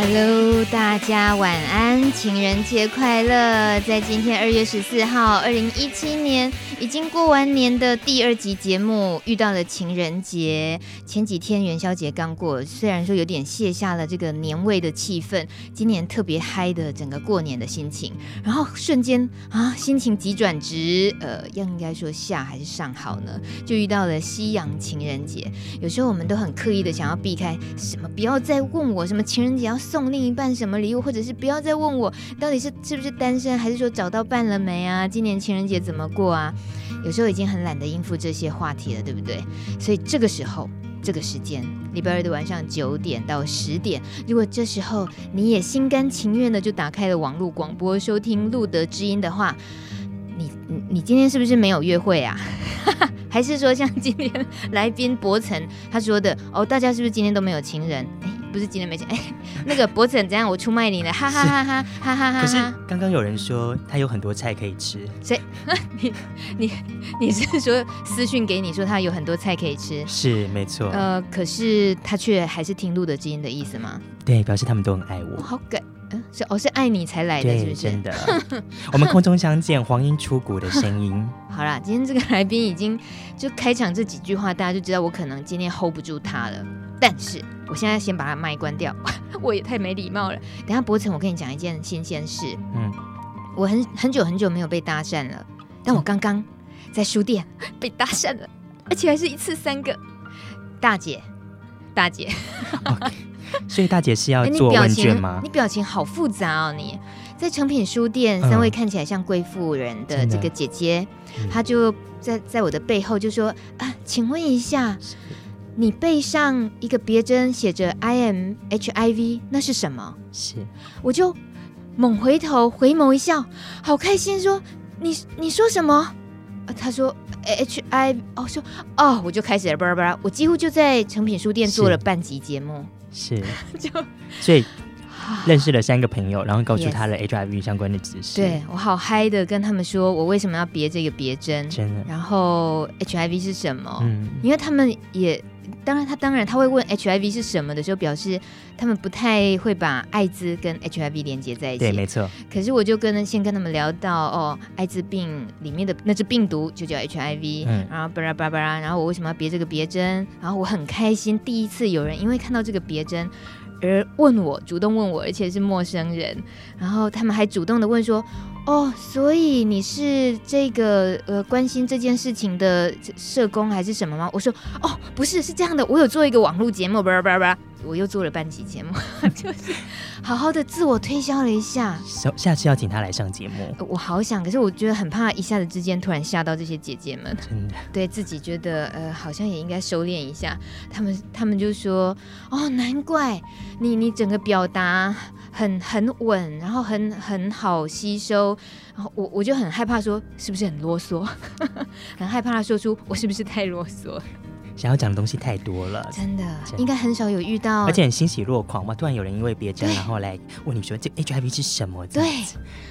Hello，大家晚安，情人节快乐！在今天二月十四号，二零一七年已经过完年的第二集节目，遇到了情人节。前几天元宵节刚过，虽然说有点卸下了这个年味的气氛，今年特别嗨的整个过年的心情，然后瞬间啊，心情急转直，呃，要应该说下还是上好呢？就遇到了西洋情人节。有时候我们都很刻意的想要避开什么，不要再问我什么情人节要。送另一半什么礼物，或者是不要再问我到底是是不是单身，还是说找到伴了没啊？今年情人节怎么过啊？有时候已经很懒得应付这些话题了，对不对？所以这个时候，这个时间，礼拜二的晚上九点到十点，如果这时候你也心甘情愿的就打开了网络广播收听路德之音的话，你你今天是不是没有约会啊？还是说像今天来宾博成他说的哦，大家是不是今天都没有情人？不是今天没钱哎，那个脖子很怎样？我出卖你了，哈哈哈哈哈哈哈！可是刚刚有人说他有很多菜可以吃，谁？你你你是说私讯给你说他有很多菜可以吃？是没错。呃，可是他却还是听路德基因的意思吗？对，表示他们都很爱我。好感，嗯，是哦，是爱你才来的，是不是？真的。我们空中相见，黄莺出谷的声音。好啦，今天这个来宾已经就开场这几句话，大家就知道我可能今天 hold 不住他了。但是我现在先把它麦关掉，我也太没礼貌了。等下博成，我跟你讲一件新鲜事。嗯，我很很久很久没有被搭讪了，但我刚刚在书店 被搭讪了，而且还是一次三个。大姐，大姐，okay, 所以大姐是要做问卷吗？欸、你，表你表情好复杂哦！你在诚品书店，三位看起来像贵妇人的这个姐姐，嗯、她就在在我的背后就说啊，请问一下。你背上一个别针，写着 “I am HIV”，那是什么？是，我就猛回头回眸一笑，好开心说，说你你说什么？啊，他说 “HIV”，哦，说哦，我就开始了，巴拉巴拉，我几乎就在成品书店做了半集节目，是，是 就所以认识了三个朋友，然后告诉他了 HIV 相关的知识，对我好嗨的跟他们说，我为什么要别这个别针，真的，然后 HIV 是什么？嗯，因为他们也。当然，他当然他会问 HIV 是什么的时候，表示他们不太会把艾滋跟 HIV 连接在一起。对，没错。可是我就跟先跟他们聊到哦，艾滋病里面的那只病毒就叫 HIV，嗯，然后巴拉巴拉，然后我为什么要别这个别针？然后我很开心，第一次有人因为看到这个别针而问我，主动问我，而且是陌生人，然后他们还主动的问说。哦，所以你是这个呃关心这件事情的社工还是什么吗？我说哦，不是，是这样的，我有做一个网络节目，叭叭叭，我又做了半集节目，就是好好的自我推销了一下。下下次要请他来上节目，我好想，可是我觉得很怕一下子之间突然吓到这些姐姐们，真的，对自己觉得呃好像也应该收敛一下。他们他们就说哦，难怪你你整个表达。很很稳，然后很很好吸收，然后我我就很害怕说是不是很啰嗦，很害怕他说出我是不是太啰嗦，想要讲的东西太多了，真的，应该很少有遇到，而且很欣喜若狂嘛，突然有人因为别针然后来问你说这 HIV 是什么，对，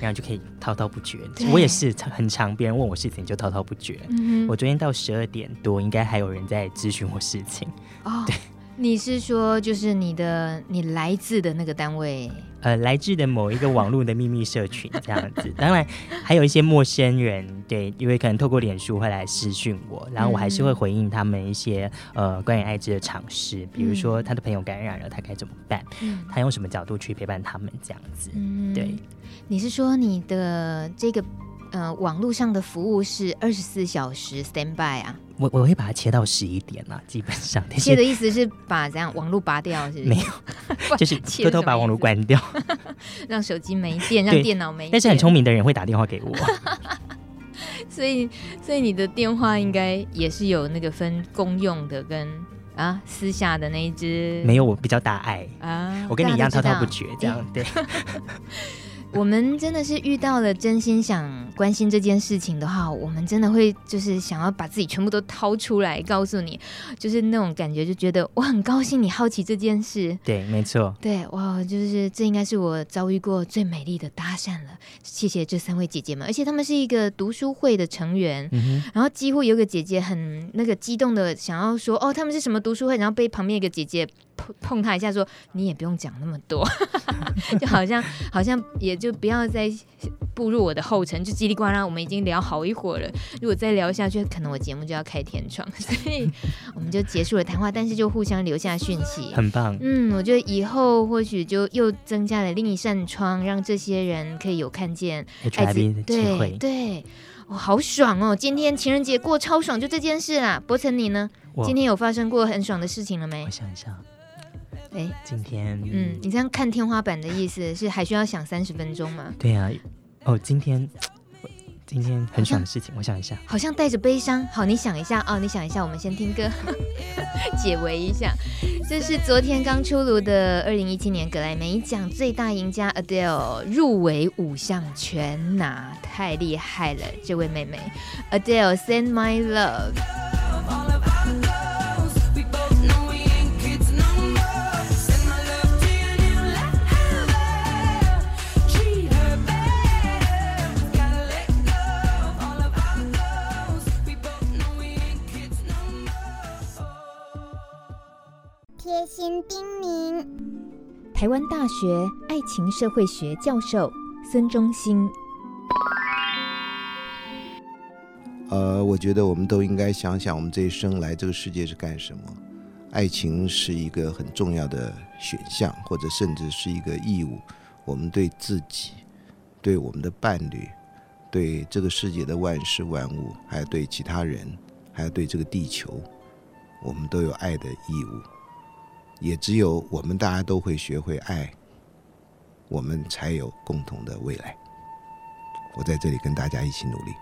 然后就可以滔滔不绝。我也是很常别人问我事情就滔滔不绝。嗯，我昨天到十二点多，应该还有人在咨询我事情。哦，对。你是说，就是你的你来自的那个单位？呃，来自的某一个网络的秘密社群这样子。当然，还有一些陌生人，对，因为可能透过脸书会来私讯我，然后我还是会回应他们一些呃关于艾滋的尝试，比如说他的朋友感染了，他该怎么办？嗯，他用什么角度去陪伴他们这样子？嗯，对。你是说你的这个？呃，网络上的服务是二十四小时 stand by 啊？我我会把它切到十一点啊，基本上。切的意思是把这样网络拔掉，是不是？没有，就是偷偷把网络关掉，让手机没电，让电脑没电。但是很聪明的人会打电话给我，所以所以你的电话应该也是有那个分公用的跟啊私下的那一只。没有，我比较大爱啊，我跟你一样滔滔不绝这样，对。我们真的是遇到了真心想关心这件事情的话，我们真的会就是想要把自己全部都掏出来告诉你，就是那种感觉，就觉得我很高兴你好奇这件事。对，没错。对，哇，就是这应该是我遭遇过最美丽的搭讪了。谢谢这三位姐姐们，而且她们是一个读书会的成员，嗯、然后几乎有个姐姐很那个激动的想要说哦，他们是什么读书会，然后被旁边一个姐姐碰碰他一下说，说你也不用讲那么多，就好像好像也就不要再步入我的后尘，就叽里呱啦，我们已经聊好一会儿了，如果再聊下去，可能我节目就要开天窗，所以我们就结束了谈话，但是就互相留下讯息，很棒。嗯，我觉得以后或许就又增加了另一扇窗，让这些人可以有看见爱滋的机会，对对。哦，好爽哦！今天情人节过超爽，就这件事啦。博成，你呢？今天有发生过很爽的事情了没？我想一下。今天，嗯，你这样看天花板的意思是还需要想三十分钟吗？对啊。哦，今天。今天很爽的事情，我想一下，好像带着悲伤。好，你想一下哦，你想一下，我们先听歌 解围一下。这是昨天刚出炉的二零一七年格莱美奖最大赢家 Adele 入围五项全拿，太厉害了，这位妹妹 Adele Send My Love。贴心叮咛：台湾大学爱情社会学教授孙中兴。呃，我觉得我们都应该想想，我们这一生来这个世界是干什么？爱情是一个很重要的选项，或者甚至是一个义务。我们对自己、对我们的伴侣、对这个世界的万事万物，还有对其他人，还有对这个地球，我们都有爱的义务。也只有我们大家都会学会爱，我们才有共同的未来。我在这里跟大家一起努力。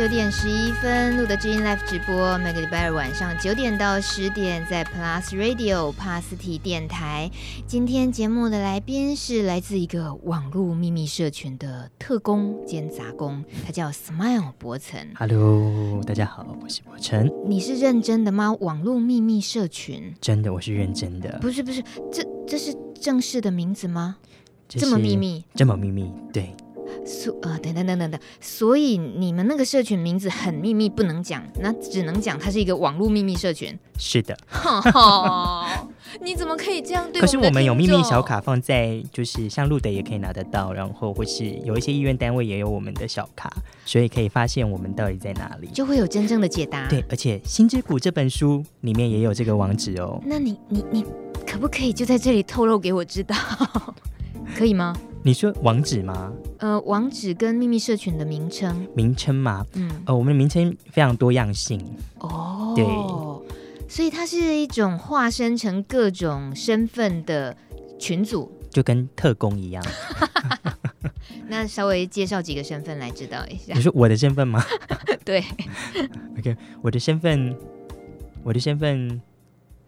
九点十一分录的知音 Live 直播，每个礼拜二晚上九点到十点在 Plus Radio 帕斯提电台。今天节目的来宾是来自一个网络秘密社群的特工兼杂工，他叫 Smile 柏岑。Hello，大家好，我是柏岑。你是认真的吗？网络秘密社群？真的，我是认真的。不是不是，这这是正式的名字吗？这，这么秘密？这么秘密？对。所呃等等等等等，所以你们那个社群名字很秘密，不能讲，那只能讲它是一个网络秘密社群。是的，你怎么可以这样对我？可是我们有秘密小卡放在，就是像路德也可以拿得到，然后或是有一些医院单位也有我们的小卡，所以可以发现我们到底在哪里，就会有真正的解答。对，而且《心之谷》这本书里面也有这个网址哦。那你你你可不可以就在这里透露给我知道？可以吗？你说网址吗？呃，网址跟秘密社群的名称，名称嘛？嗯，呃，我们的名称非常多样性。哦，对，所以它是一种化身成各种身份的群组，就跟特工一样。那稍微介绍几个身份来知道一下。你说我的身份吗？对。OK，我的身份，我的身份，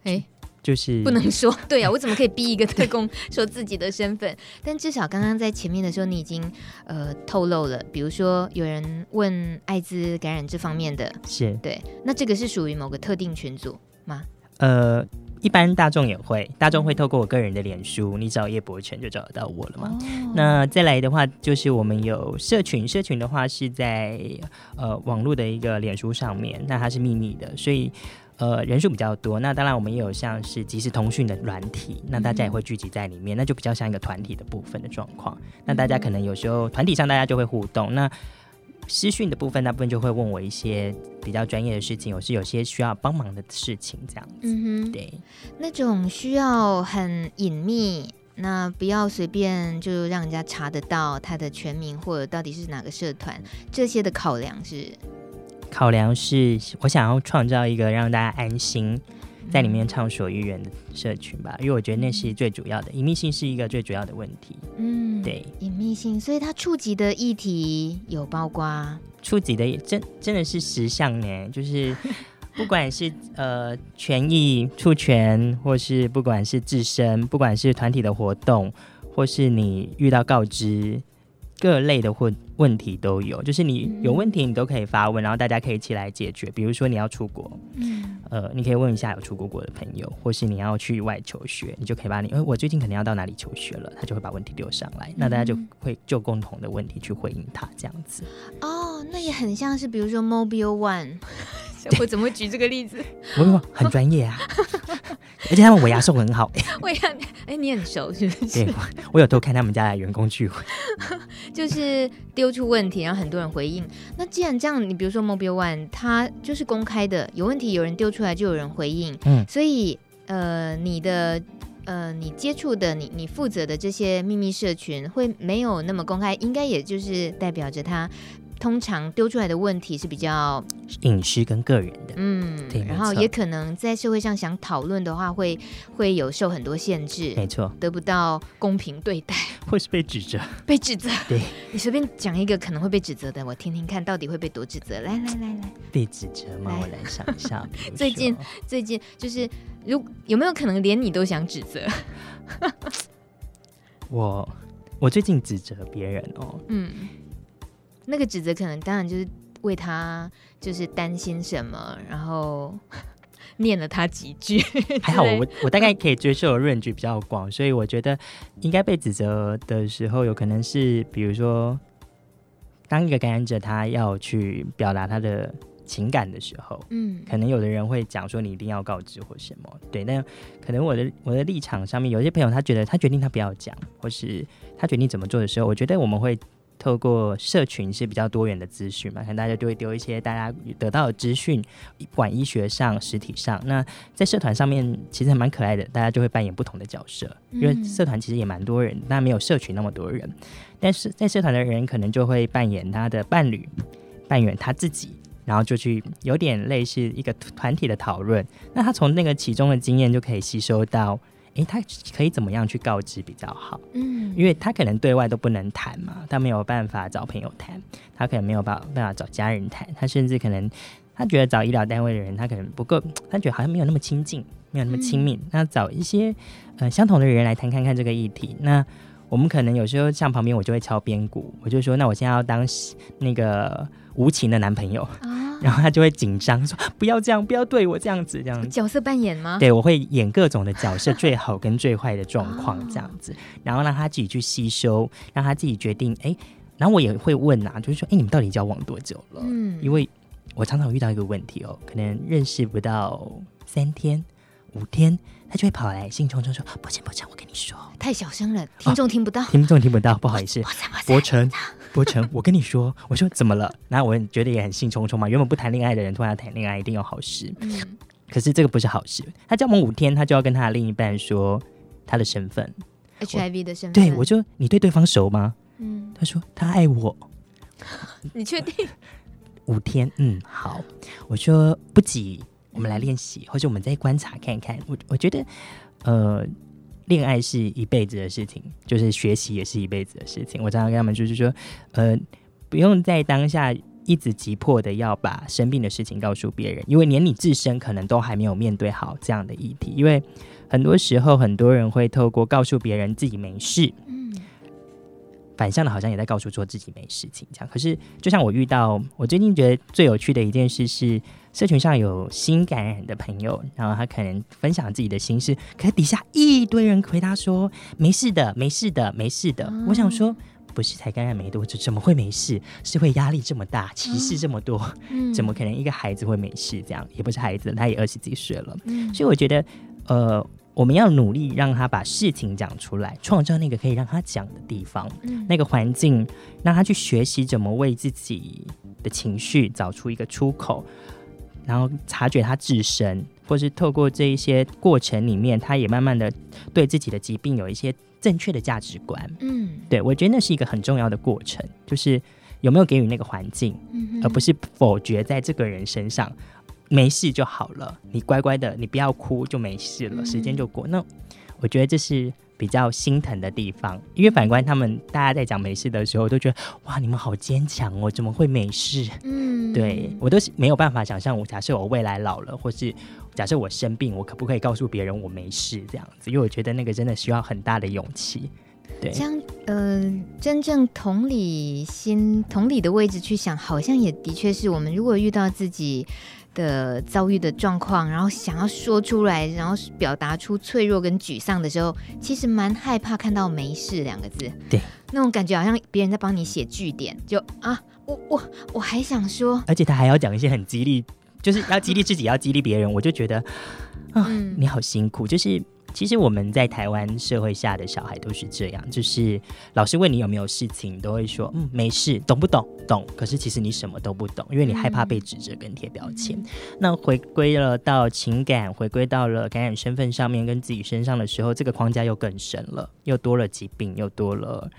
哎。就是不能说，对呀、啊，我怎么可以逼一个特工说自己的身份？但至少刚刚在前面的时候，你已经呃透露了，比如说有人问艾滋感染这方面的，是对，那这个是属于某个特定群组吗？呃，一般大众也会，大众会透过我个人的脸书，你找叶柏岑就找得到我了嘛。哦、那再来的话，就是我们有社群，社群的话是在呃网络的一个脸书上面，那它是秘密的，所以。呃，人数比较多，那当然我们也有像是即时通讯的软体，那大家也会聚集在里面，那就比较像一个团体的部分的状况。那大家可能有时候团体上大家就会互动，那私讯的部分大部分就会问我一些比较专业的事情，有时有些需要帮忙的事情这样子。嗯哼，对，那种需要很隐秘，那不要随便就让人家查得到他的全名或者到底是哪个社团，这些的考量是。考量是我想要创造一个让大家安心在里面畅所欲言的社群吧，因为我觉得那是最主要的，隐秘性是一个最主要的问题。嗯，对，隐秘性，所以它触及的议题有包括触及的真真的是实相呢，就是 不管是呃权益触权，或是不管是自身，不管是团体的活动，或是你遇到告知。各类的问问题都有，就是你有问题，你都可以发问，然后大家可以一起来解决。比如说你要出国，嗯，呃，你可以问一下有出国过的朋友，或是你要去外求学，你就可以把你，呃，我最近可能要到哪里求学了，他就会把问题丢上来，那大家就会就共同的问题去回应他，这样子。哦，那也很像是，比如说 Mobile One。我怎么会举这个例子？我很专业啊，而且他们尾牙送很好。尾牙，哎，你很熟是不是？对，我有偷看他们家的员工聚会，就是丢出问题，然后很多人回应。那既然这样，你比如说 Mobile One，它就是公开的，有问题有人丢出来就有人回应。嗯，所以呃，你的呃，你接触的你你负责的这些秘密社群会没有那么公开，应该也就是代表着它。通常丢出来的问题是比较隐私跟个人的，嗯，对，然后也可能在社会上想讨论的话会，会会有受很多限制，没错，得不到公平对待，或是被指责，被指责，对，你随便讲一个可能会被指责的，我听听看到底会被多指责，来来来来，被指责吗？我来想一下，最近最近就是如有没有可能连你都想指责？我我最近指责别人哦，嗯。那个指责可能当然就是为他就是担心什么，然后 念了他几句。还好我我大概可以接受的 range 比较广，所以我觉得应该被指责的时候，有可能是比如说，当一个感染者他要去表达他的情感的时候，嗯，可能有的人会讲说你一定要告知或什么，对，但可能我的我的立场上面，有些朋友他觉得他决定他不要讲，或是他决定怎么做的时候，我觉得我们会。透过社群是比较多元的资讯嘛，可能大家就会丢一些大家得到的资讯，不管医学上、实体上。那在社团上面其实还蛮可爱的，大家就会扮演不同的角色，因为社团其实也蛮多人，但没有社群那么多人。但是在社团的人可能就会扮演他的伴侣，扮演他自己，然后就去有点类似一个团体的讨论。那他从那个其中的经验就可以吸收到。诶，他可以怎么样去告知比较好？嗯，因为他可能对外都不能谈嘛，他没有办法找朋友谈，他可能没有办办法找家人谈，他甚至可能他觉得找医疗单位的人，他可能不够，他觉得好像没有那么亲近，没有那么亲密。嗯、那找一些呃相同的人来谈看看这个议题。那我们可能有时候像旁边我就会敲边鼓，我就说，那我现在要当那个无情的男朋友。啊然后他就会紧张，说：“不要这样，不要对我这样子，这样子。”角色扮演吗？对，我会演各种的角色，最好跟最坏的状况这样子，然后让他自己去吸收，让他自己决定。哎，然后我也会问啊，就是说：“哎，你们到底交往多久了？”嗯，因为我常常遇到一个问题哦，可能认识不到三天、五天，他就会跑来兴冲冲说：“不行不行，我跟你说，太小声了，听众听不到，哦、听众听不到，不好意思，博成。”博成，我跟你说，我说怎么了？然后我觉得也很兴冲冲嘛。原本不谈恋爱的人突然谈恋爱，一定有好事。嗯，可是这个不是好事。他交往五天，他就要跟他的另一半说他的身份，HIV 的身份。对，我说你对对方熟吗？嗯，他说他爱我。你确定？五天，嗯，好。我说不急，我们来练习，或者我们再观察看看。我我觉得，呃。恋爱是一辈子的事情，就是学习也是一辈子的事情。我常常跟他们就是说，呃，不用在当下一直急迫的要把生病的事情告诉别人，因为连你自身可能都还没有面对好这样的议题。因为很多时候，很多人会透过告诉别人自己没事，反向的好像也在告诉说自己没事情这样。可是，就像我遇到，我最近觉得最有趣的一件事是。社群上有新感染的朋友，然后他可能分享自己的心事，可是底下一堆人回答说没事的，没事的，没事的。嗯、我想说，不是才感染没多久，怎么会没事？是会压力这么大，歧视这么多，嗯、怎么可能一个孩子会没事？这样也不是孩子，他也二十几岁了。嗯、所以我觉得，呃，我们要努力让他把事情讲出来，创造那个可以让他讲的地方，嗯、那个环境，让他去学习怎么为自己的情绪找出一个出口。然后察觉他自身，或是透过这一些过程里面，他也慢慢的对自己的疾病有一些正确的价值观。嗯，对，我觉得那是一个很重要的过程，就是有没有给予那个环境，嗯而不是否决在这个人身上，没事就好了，你乖乖的，你不要哭就没事了，嗯时间就过。那我觉得这是比较心疼的地方，因为反观他们，大家在讲没事的时候，都觉得哇，你们好坚强哦，怎么会没事？嗯，对我都是没有办法想象，我假设我未来老了，或是假设我生病，我可不可以告诉别人我没事这样子？因为我觉得那个真的需要很大的勇气。对，这样呃，真正同理心、同理的位置去想，好像也的确是我们如果遇到自己的遭遇的状况，然后想要说出来，然后表达出脆弱跟沮丧的时候，其实蛮害怕看到“没事”两个字。对，那种感觉好像别人在帮你写句点，就啊，我我我还想说，而且他还要讲一些很激励，就是要激励自己，要激励别人，我就觉得啊，嗯你好辛苦，就是。其实我们在台湾社会下的小孩都是这样，就是老师问你有没有事情，都会说嗯没事，懂不懂？懂。可是其实你什么都不懂，因为你害怕被指责跟贴标签。嗯、那回归了到情感，回归到了感染身份上面跟自己身上的时候，这个框架又更深了，又多了疾病，又多了。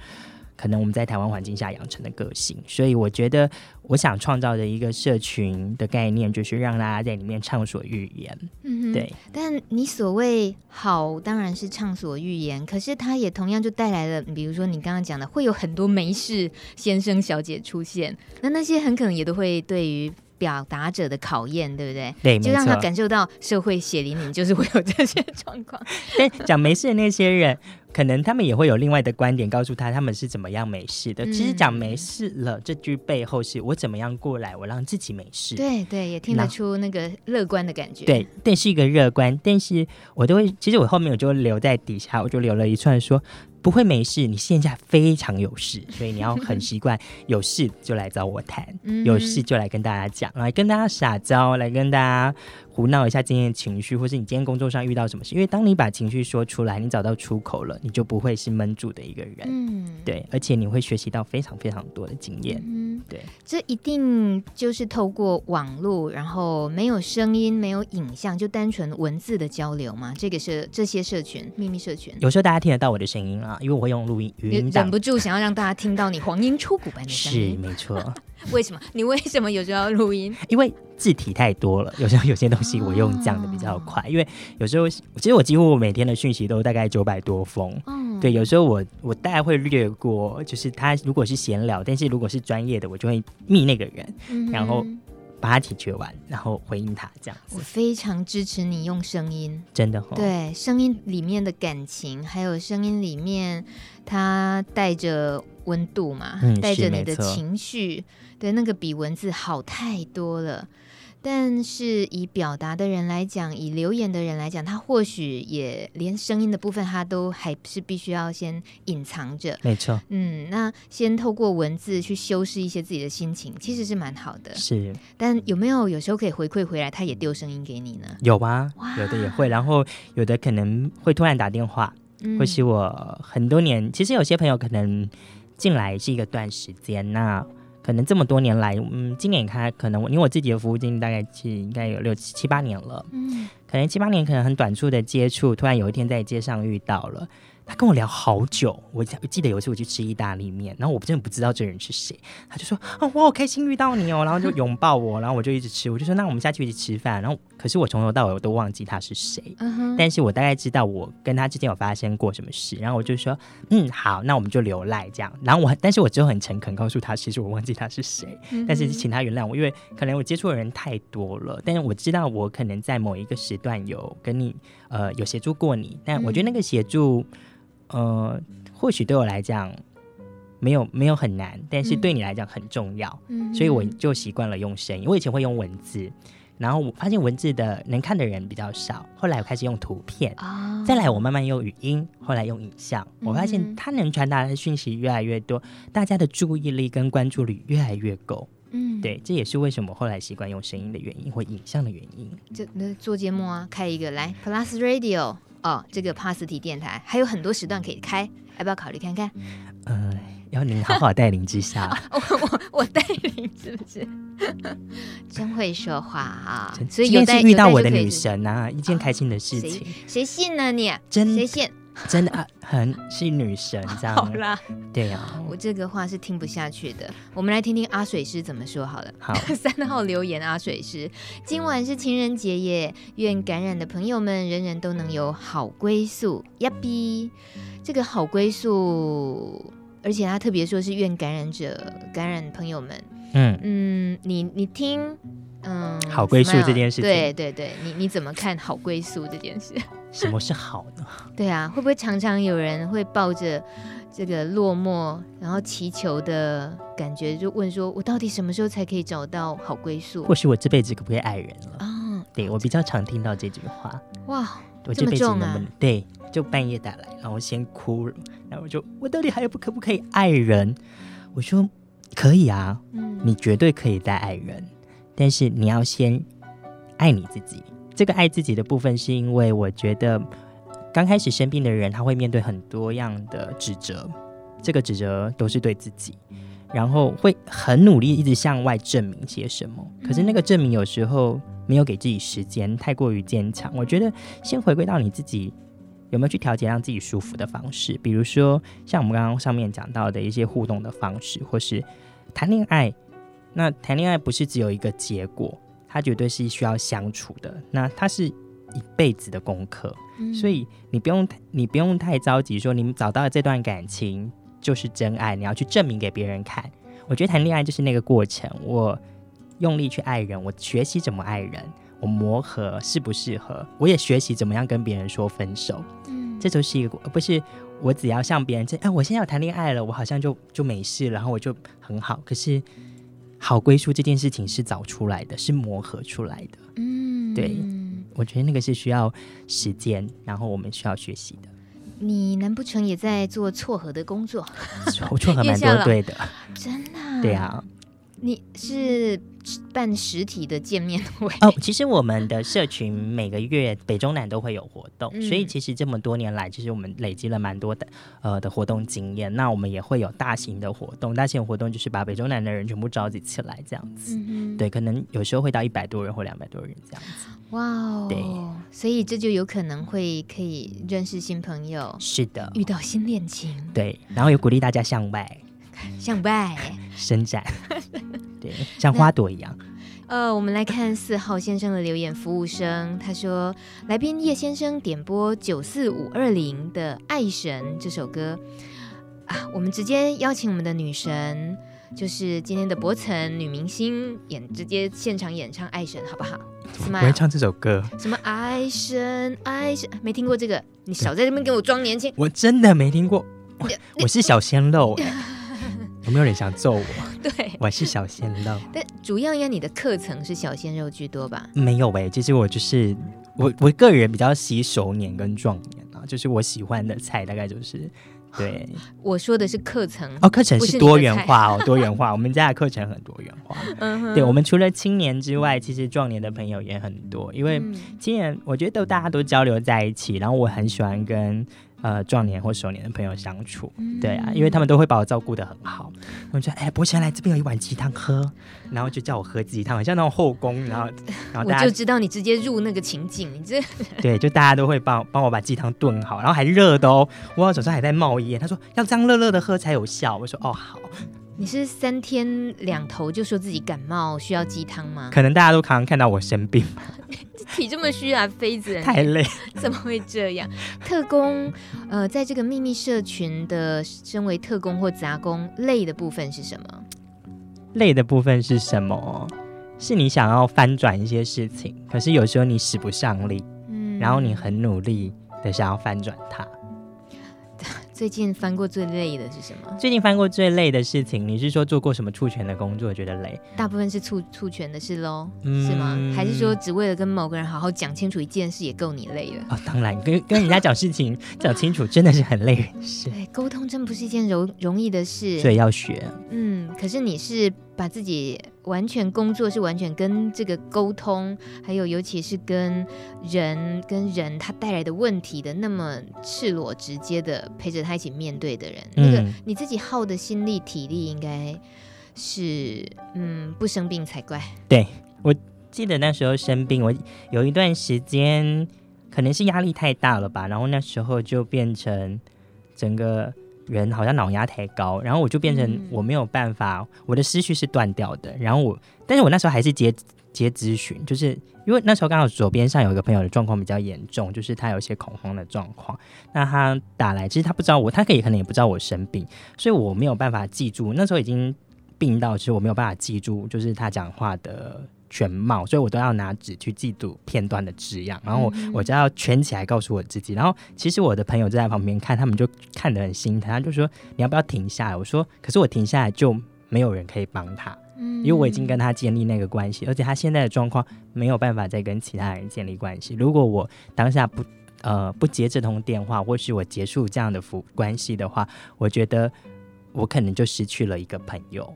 可能我们在台湾环境下养成的个性，所以我觉得我想创造的一个社群的概念，就是让大家在里面畅所欲言。嗯，对。但你所谓好，当然是畅所欲言，可是它也同样就带来了，比如说你刚刚讲的，会有很多没事先生小姐出现，那那些很可能也都会对于表达者的考验，对不对？对，就让他感受到社会血淋淋，就是会有这些状况。但讲没事的那些人。可能他们也会有另外的观点，告诉他他们是怎么样没事的。嗯、其实讲没事了这句背后是我怎么样过来，我让自己没事。对对，也听得出那个乐观的感觉。对，但，是一个乐观。但是我都会，其实我后面我就留在底下，我就留了一串说。不会没事，你现在非常有事，所以你要很习惯有事就来找我谈，有事就来跟大家讲，来跟大家撒娇，来跟大家胡闹一下今天的情绪，或是你今天工作上遇到什么事。因为当你把情绪说出来，你找到出口了，你就不会是闷住的一个人。嗯，对，而且你会学习到非常非常多的经验。嗯，对，这一定就是透过网络，然后没有声音、没有影像，就单纯文字的交流嘛。这个是这些社群秘密社群，有时候大家听得到我的声音啊。因为我会用录音语音，忍不住想要让大家听到你黄莺出谷般的声音。是没错。为什么？你为什么有时候要录音？因为字体太多了，有时候 有些东西我用讲的比较快。哦、因为有时候，其实我几乎我每天的讯息都大概九百多封。嗯，对，有时候我我大概会略过，就是他如果是闲聊，但是如果是专业的，我就会密那个人，嗯、然后。把它解决完，然后回应他这样子。我非常支持你用声音，真的、哦。对，声音里面的感情，还有声音里面它带着温度嘛，嗯、带着你的情绪，对，那个比文字好太多了。但是以表达的人来讲，以留言的人来讲，他或许也连声音的部分，他都还是必须要先隐藏着。没错，嗯，那先透过文字去修饰一些自己的心情，其实是蛮好的。是，但有没有有时候可以回馈回来，他也丢声音给你呢？有啊，有的也会，然后有的可能会突然打电话，嗯、或是我很多年，其实有些朋友可能进来是一个段时间，那。可能这么多年来，嗯，今年开可能因为我自己的服务经历大概是应该有六七七八年了，嗯，可能七八年可能很短促的接触，突然有一天在街上遇到了。他跟我聊好久，我记得有一次我去吃意大利面，然后我真的不知道这人是谁，他就说啊，我好开心遇到你哦，然后就拥抱我，然后我就一直吃，我就说那我们下去一起吃饭，然后可是我从头到尾我都忘记他是谁，但是我大概知道我跟他之间有发生过什么事，然后我就说嗯好，那我们就留赖这样，然后我但是我之后很诚恳告诉他，其实我忘记他是谁，但是请他原谅我，因为可能我接触的人太多了，但是我知道我可能在某一个时段有跟你呃有协助过你，但我觉得那个协助。呃，或许对我来讲没有没有很难，但是对你来讲很重要，嗯，所以我就习惯了用声音。我以前会用文字，然后我发现文字的能看的人比较少，后来我开始用图片，哦，再来我慢慢用语音，后来用影像，我发现它能传达的讯息越来越多，大家的注意力跟关注率越来越够，嗯，对，这也是为什么后来习惯用声音的原因或影像的原因。这那做节目啊，开一个来 Plus Radio。哦，这个帕斯提电台还有很多时段可以开，要不要考虑看看？呃，要您好好带领之下，哦、我我我带领是不是？真会说话啊！所以有遇到我的女神啊，一件开心的事情。谁，谁信呢你？真谁信？真的啊，很是女神这样。好啦，对啊，我这个话是听不下去的。我们来听听阿水师怎么说好了。好，三号留言阿水师，今晚是情人节耶，愿感染的朋友们人人都能有好归宿。呀比，这个好归宿，而且他特别说是愿感染者感染朋友们。嗯嗯，你你听。嗯，好归宿这件事情，对对对，你你怎么看好归宿这件事？什么是好呢？对啊，会不会常常有人会抱着这个落寞，然后祈求的感觉，就问说：“我到底什么时候才可以找到好归宿？或许我这辈子可不可以爱人了？”啊、哦，对我比较常听到这句话。哇，我这辈子能不能这么重啊？对，就半夜打来，然后先哭，然后我就我到底还可不可以爱人？我说可以啊，嗯，你绝对可以再爱人。但是你要先爱你自己。这个爱自己的部分，是因为我觉得刚开始生病的人，他会面对很多样的指责，这个指责都是对自己，然后会很努力一直向外证明些什么。可是那个证明有时候没有给自己时间，太过于坚强。我觉得先回归到你自己有没有去调节让自己舒服的方式，比如说像我们刚刚上面讲到的一些互动的方式，或是谈恋爱。那谈恋爱不是只有一个结果，它绝对是需要相处的。那它是一辈子的功课，嗯，所以你不用你不用太着急，说你们找到了这段感情就是真爱，你要去证明给别人看。我觉得谈恋爱就是那个过程，我用力去爱人，我学习怎么爱人，我磨合适不适合，我也学习怎么样跟别人说分手。嗯，这就是一个，不是我只要向别人这，哎，我现在要谈恋爱了，我好像就就没事，然后我就很好。可是。好归宿这件事情是找出来的，是磨合出来的。嗯，对，我觉得那个是需要时间，然后我们需要学习的。你难不成也在做撮合的工作？我撮合蛮多 对的，真的啊？对啊。你是办实体的见面会哦？其实我们的社群每个月北中南都会有活动，嗯、所以其实这么多年来，其实我们累积了蛮多的呃的活动经验。那我们也会有大型的活动，大型的活动就是把北中南的人全部召集起来这样子。嗯、对，可能有时候会到一百多人或两百多人这样子。哇哦，对，所以这就有可能会可以认识新朋友，是的，遇到新恋情。对，然后也鼓励大家向外。向外伸展，对，像花朵一样。呃，我们来看四号先生的留言，服务生他说：“来宾叶先生点播九四五二零的《爱神》这首歌啊，我们直接邀请我们的女神，就是今天的博岑女明星演，直接现场演唱《爱神》，好不好？我会唱这首歌？什么爱神？爱神？没听过这个？你少在这边给我装年轻！我真的没听过，我，我是小鲜肉。”有没有人想揍我？对，我是小鲜肉。但主要应该你的课程是小鲜肉居多吧？没有喂、欸，其实我就是我，我个人比较喜熟年跟壮年啊，就是我喜欢的菜大概就是 对。我说的是课程哦，课程是多元化哦，多元化。我们家的课程很多元化。嗯，对，我们除了青年之外，其实壮年的朋友也很多，因为青年我觉得都大家都交流在一起，然后我很喜欢跟。呃，壮年或熟年的朋友相处，嗯、对啊，因为他们都会把我照顾得很好。我就说，哎，伯贤来这边有一碗鸡汤喝，然后就叫我喝鸡汤，好像那种后宫，然后，然后大家我就知道你直接入那个情景，你这 对，就大家都会帮帮我把鸡汤炖好，然后还热的哦，我手上还在冒烟。他说要这样热热的喝才有效，我说哦好。你是三天两头就说自己感冒需要鸡汤吗？可能大家都常常看到我生病，体这么虚啊，妃子太累，怎么会这样？特工，呃，在这个秘密社群的身为特工或杂工，累的部分是什么？累的部分是什么？是你想要翻转一些事情，可是有时候你使不上力，嗯，然后你很努力的想要翻转它。最近翻过最累的是什么？最近翻过最累的事情，你是说做过什么促权的工作觉得累？大部分是促促权的事喽，嗯、是吗？还是说只为了跟某个人好好讲清楚一件事也够你累了？哦，当然，跟跟人家讲事情 讲清楚真的是很累人事。对，沟通真不是一件容容易的事，所以要学。嗯，可是你是把自己。完全工作是完全跟这个沟通，还有尤其是跟人跟人他带来的问题的那么赤裸直接的陪着他一起面对的人，嗯、那个你自己耗的心力体力应该是嗯不生病才怪。对，我记得那时候生病，我有一段时间可能是压力太大了吧，然后那时候就变成整个人好像脑压太高，然后我就变成我没有办法，嗯、我的思绪是断掉的。然后我，但是我那时候还是接接咨询，就是因为那时候刚好左边上有一个朋友的状况比较严重，就是他有一些恐慌的状况。那他打来，其实他不知道我，他可以可能也不知道我生病，所以我没有办法记住。那时候已经病到，其实我没有办法记住，就是他讲话的。全貌，所以我都要拿纸去记录片段的字样，然后我我就要圈起来告诉我自己。然后其实我的朋友就在旁边看，他们就看得很心疼，他就说你要不要停下来？我说可是我停下来就没有人可以帮他，因为我已经跟他建立那个关系，而且他现在的状况没有办法再跟其他人建立关系。如果我当下不呃不接这通电话，或是我结束这样的服关系的话，我觉得我可能就失去了一个朋友。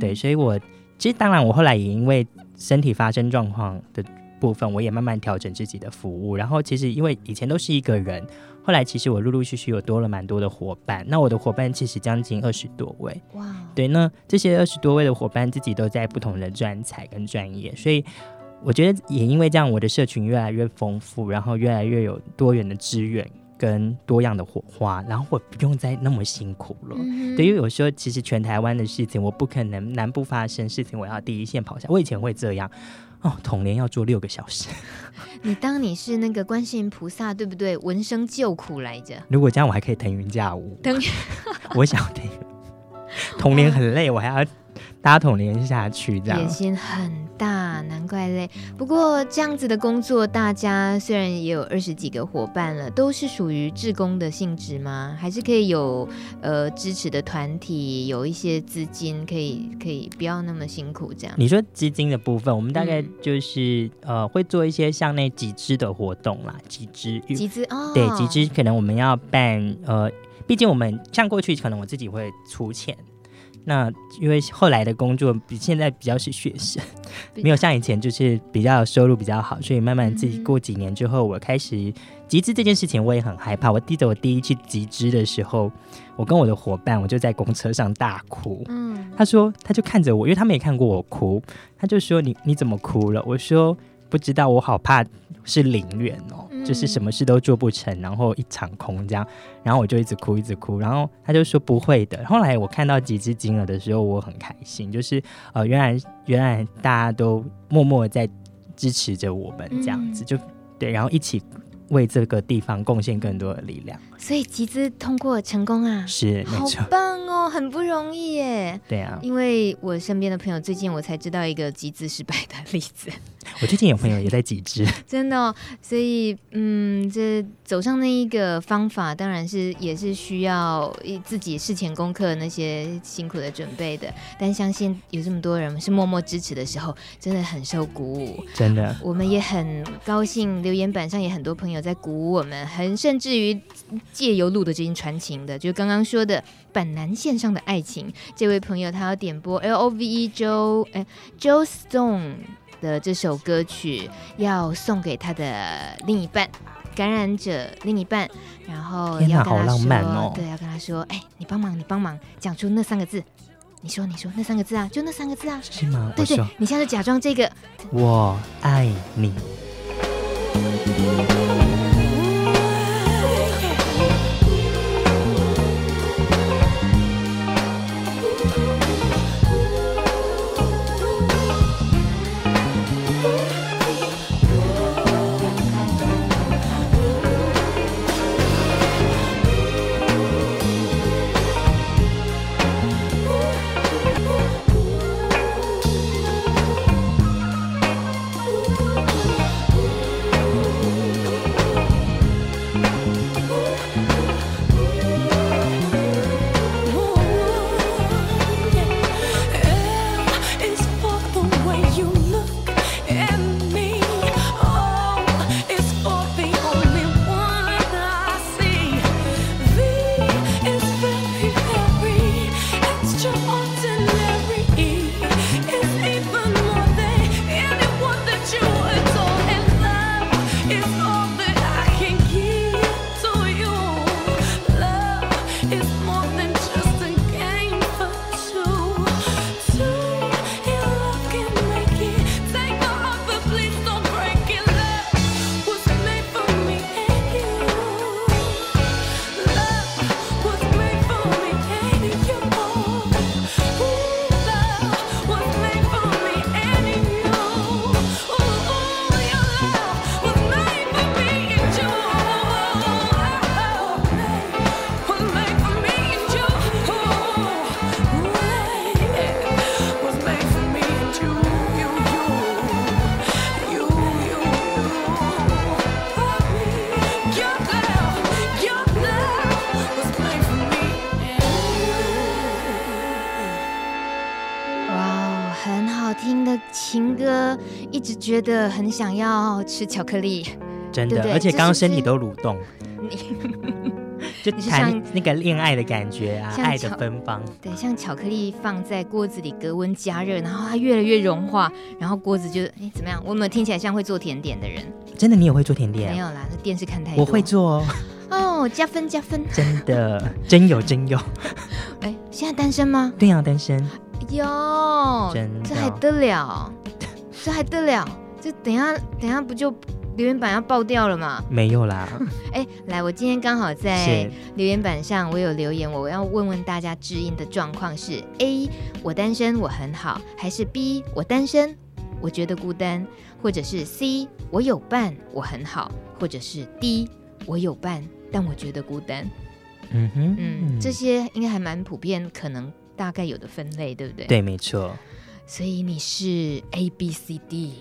对，所以我其实当然我后来也因为。身体发生状况的部分，我也慢慢调整自己的服务。然后，其实因为以前都是一个人，后来其实我陆陆续续有多了蛮多的伙伴。那我的伙伴其实将近二十多位。哇，对，那这些二十多位的伙伴自己都在不同的专才跟专业，所以我觉得也因为这样，我的社群越来越丰富，然后越来越有多元的资源跟多样的火花，然后我不用再那么辛苦了。嗯、对，因为有时候其实全台湾的事情，我不可能南部发生事情，我要第一线跑下。我以前会这样哦，统联要做六个小时。你当你是那个观世音菩萨，对不对？闻声救苦来着。如果这样，我还可以腾云驾雾。腾云，我想腾。统联很累，我还要。搭统联下去，这样野心很大，难怪累。不过这样子的工作，大家虽然也有二十几个伙伴了，都是属于志工的性质吗？还是可以有呃支持的团体，有一些资金，可以可以不要那么辛苦这样？你说资金的部分，我们大概就是、嗯、呃会做一些像那集资的活动啦，集资集资哦，对，集资可能我们要办呃，毕竟我们像过去可能我自己会出钱。那因为后来的工作比现在比较是学生，没有像以前就是比较收入比较好，所以慢慢自己过几年之后，我开始集资这件事情，我也很害怕。我记得我第一次集资的时候，我跟我的伙伴，我就在公车上大哭。嗯，他说他就看着我，因为他没看过我哭，他就说你你怎么哭了？我说不知道，我好怕。是零元哦，就是什么事都做不成，然后一场空这样，然后我就一直哭一直哭，然后他就说不会的。后来我看到集资金额的时候，我很开心，就是呃，原来原来大家都默默在支持着我们这样子，就对，然后一起为这个地方贡献更多的力量。所以集资通过成功啊，是好棒哦，很不容易耶。对啊，因为我身边的朋友最近我才知道一个集资失败的例子。我最近有朋友也在集资，真的哦。所以嗯，这走上那一个方法，当然是也是需要自己事前功课那些辛苦的准备的。但相信有这么多人是默默支持的时候，真的很受鼓舞。真的，我们也很高兴，留言板上也很多朋友在鼓舞我们，很甚至于。借由录的这音传情的，就刚刚说的板南线上的爱情，这位朋友他要点播 L O V E Joe 哎 Joe Stone 的这首歌曲，要送给他的另一半，感染者另一半，然后要跟他说，好浪漫哦，对，要跟他说，哎，你帮忙，你帮忙讲出那三个字，你说，你说那三个字啊，就那三个字啊，是吗？对对，你现在就假装这个，我爱你。觉得很想要吃巧克力，真的，对对而且刚刚身体都蠕动，你 就谈像那个恋爱的感觉啊，爱的芬芳。对，像巧克力放在锅子里隔温加热，然后它越来越融化，然后锅子就哎怎么样？我有没有听起来像会做甜点的人？真的，你也会做甜点？没有啦，那电视看太多。我会做哦，哦，加分加分。真的，真有真有。哎，现在单身吗？对啊，单身。哟，真的这还得了？这还得了？这等一下等一下不就留言板要爆掉了吗？没有啦，哎，来，我今天刚好在留言板上，我有留言，我要问问大家知音的状况是：A，我单身，我很好；还是 B，我单身，我觉得孤单；或者是 C，我有伴，我很好；或者是 D，我有伴，但我觉得孤单。嗯哼，嗯，这些应该还蛮普遍，可能大概有的分类，对不对？。对，没错。所以你是 A B C D。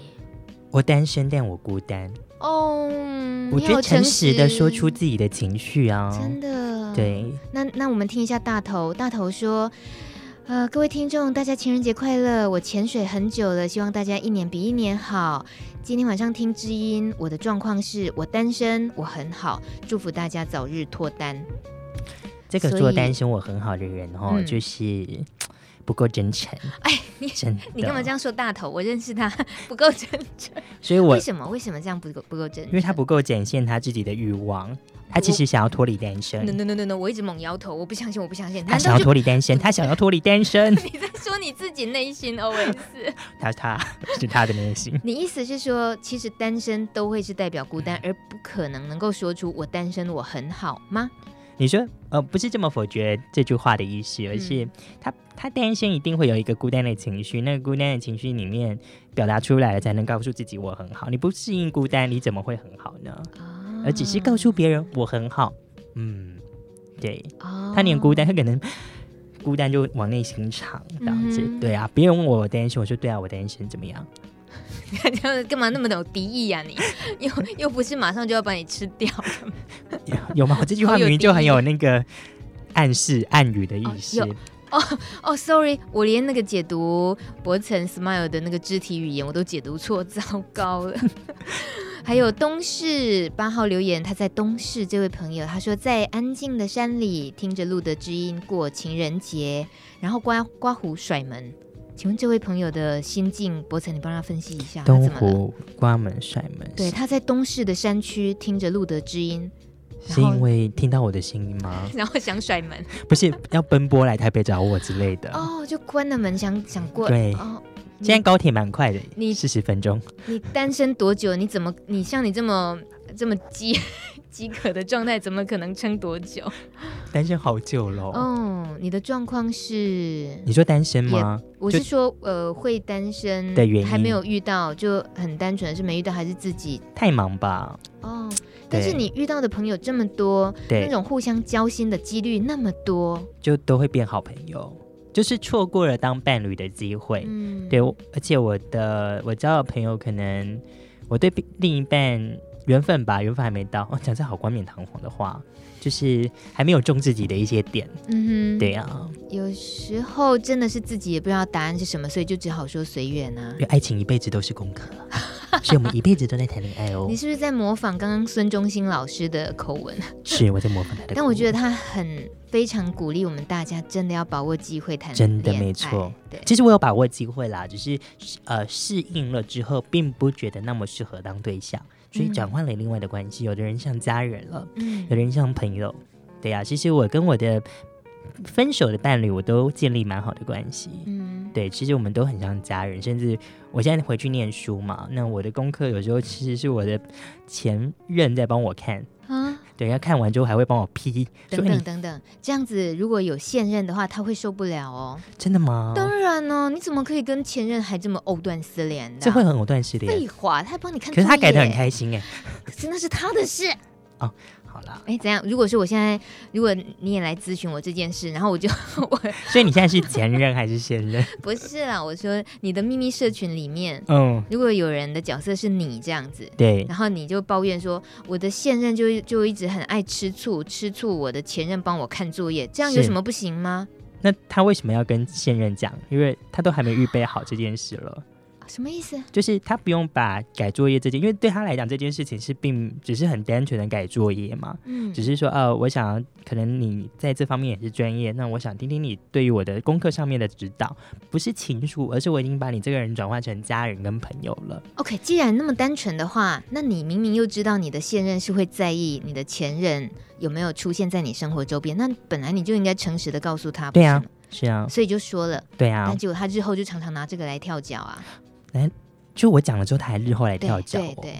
我单身，但我孤单。哦，我觉得诚实的说出自己的情绪啊，真的。对，那那我们听一下大头，大头说，呃，各位听众，大家情人节快乐！我潜水很久了，希望大家一年比一年好。今天晚上听知音，我的状况是我单身，我很好，祝福大家早日脱单。这个做单身我很好的人哦，嗯就是不够真诚。哎，你真的，你干嘛这样说大头？我认识他 不够真诚，所以我为什么？为什么这样不够不够真诚？因为他不够展现他自己的欲望，他其实想要脱离单身。no no no no no，我一直猛摇头，我不相信，我不相信。他想要脱离单身，他想要脱离单身。你在说你自己内心 OS？他他是他的内心。你意思是说，其实单身都会是代表孤单，而不可能能够说出我单身我很好吗？你说呃，不是这么否决这句话的意思，而是他他单身一定会有一个孤单的情绪，那个孤单的情绪里面表达出来了，才能告诉自己我很好。你不适应孤单，你怎么会很好呢？啊而只是告诉别人我很好，嗯，对，哦他连孤单，他可能孤单就往内心藏这样子。嗯对啊，别人问我我单身，我说对啊，我单身怎么样？干嘛那么的有敌意呀、啊？你又又不是马上就要把你吃掉？有有吗？我这句话明明就很有那个暗示、暗语的意思。哦有哦，sorry，我连那个解读博成 smile 的那个肢体语言我都解读错，糟糕了。还有东市八号留言，他在东市这位朋友，他说在安静的山里听着路德知音过情人节，然后刮刮胡甩门。请问这位朋友的心境，博成你帮他分析一下，他东？湖关门甩门，对，他在东市的山区听着路德之音，是因为听到我的声音吗？然后想甩门。不是要奔波来台北找我之类的。哦，就关了门想想过。对哦，你现在高铁蛮快的，你四十分钟。你单身多久？你怎么你像你这么这么饥 饥渴的状态，怎么可能撑多久？单身好久了。哦，你的状况是？你说单身吗？我是说，呃，会单身的原因还没有遇到，就很单纯是没遇到，还是自己太忙吧。哦？但是你遇到的朋友这么多，对那种互相交心的几率那么多，就都会变好朋友，就是错过了当伴侣的机会。嗯，对，而且我的我交的朋友，可能我对另一半缘分吧，缘分还没到。哦，讲这好冠冕堂皇的话，就是还没有中自己的一些点。嗯哼，对啊，有时候真的是自己也不知道答案是什么，所以就只好说随缘啊因为。爱情一辈子都是功课，所以我们一辈子都在谈恋爱哦你。是不是在模仿刚刚孙中兴老师的口吻？是我在模仿他的，但我觉得他很非常鼓励我们大家，真的要把握机会谈。真的没错。对，其实我有把握机会啦，只是呃适应了之后，并不觉得那么适合当对象，所以转换了另外的关系。有的人像家人了，嗯有的人像朋友。对呀、啊，其实我跟我的分手的伴侣，我都建立蛮好的关系。嗯，对，其实我们都很像家人，甚至我现在回去念书嘛，那我的功课有时候其实是我的前任在帮我看，啊，对，他看完之后还会帮我批，等等等等，这样子如果有现任的话，他会受不了哦。真的吗？当然哦，你怎么可以跟前任还这么藕断丝连的？这会很藕断丝连。废话，他还帮你看，可是他改的很，开心哎。可是那是他的事。哎，怎样？如果是我现在，如果你也来咨询我这件事，然后我就 我所以你现在是前任还是现任？不是啦，我说你的秘密社群里面，嗯，如果有人的角色是你这样子，对，然后你就抱怨说我的现任就就一直很爱吃醋，吃醋我的前任帮我看作业，这样有什么不行吗？那他为什么要跟现任讲？因为他都还没预备好这件事了。什么意思？就是他不用把改作业这件，因为对他来讲这件事情是并只是很单纯的改作业嘛。嗯，只是说，呃，我想可能你在这方面也是专业，那我想听听你对于我的功课上面的指导，不是情书，而是我已经把你这个人转换成家人跟朋友了。OK，既然那么单纯的话，那你明明又知道你的现任是会在意你的前任有没有出现在你生活周边，那本来你就应该诚实的告诉他，对啊，是啊，所以就说了，对啊，但结果他日后就常常拿这个来跳脚啊。哎，就我讲了之后，他还日后来跳脚。对对，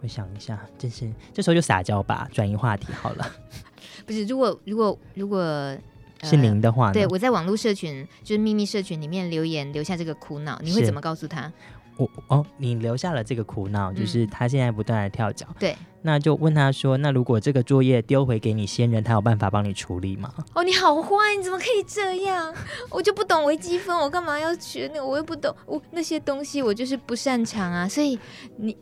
我想一下，这是这时候就撒娇吧，转移话题好了。不是，如果如果如果、呃、是您的话，对我在网络社群，就是秘密社群里面留言，留下这个苦恼，你会怎么告诉他？我哦，你留下了这个苦恼，就是他现在不断的跳脚。对、嗯，那就问他说，那如果这个作业丢回给你先人，他有办法帮你处理吗？哦，你好坏，你怎么可以这样？我就不懂微积分，我干嘛要学那个？我又不懂，我那些东西我就是不擅长啊，所以你。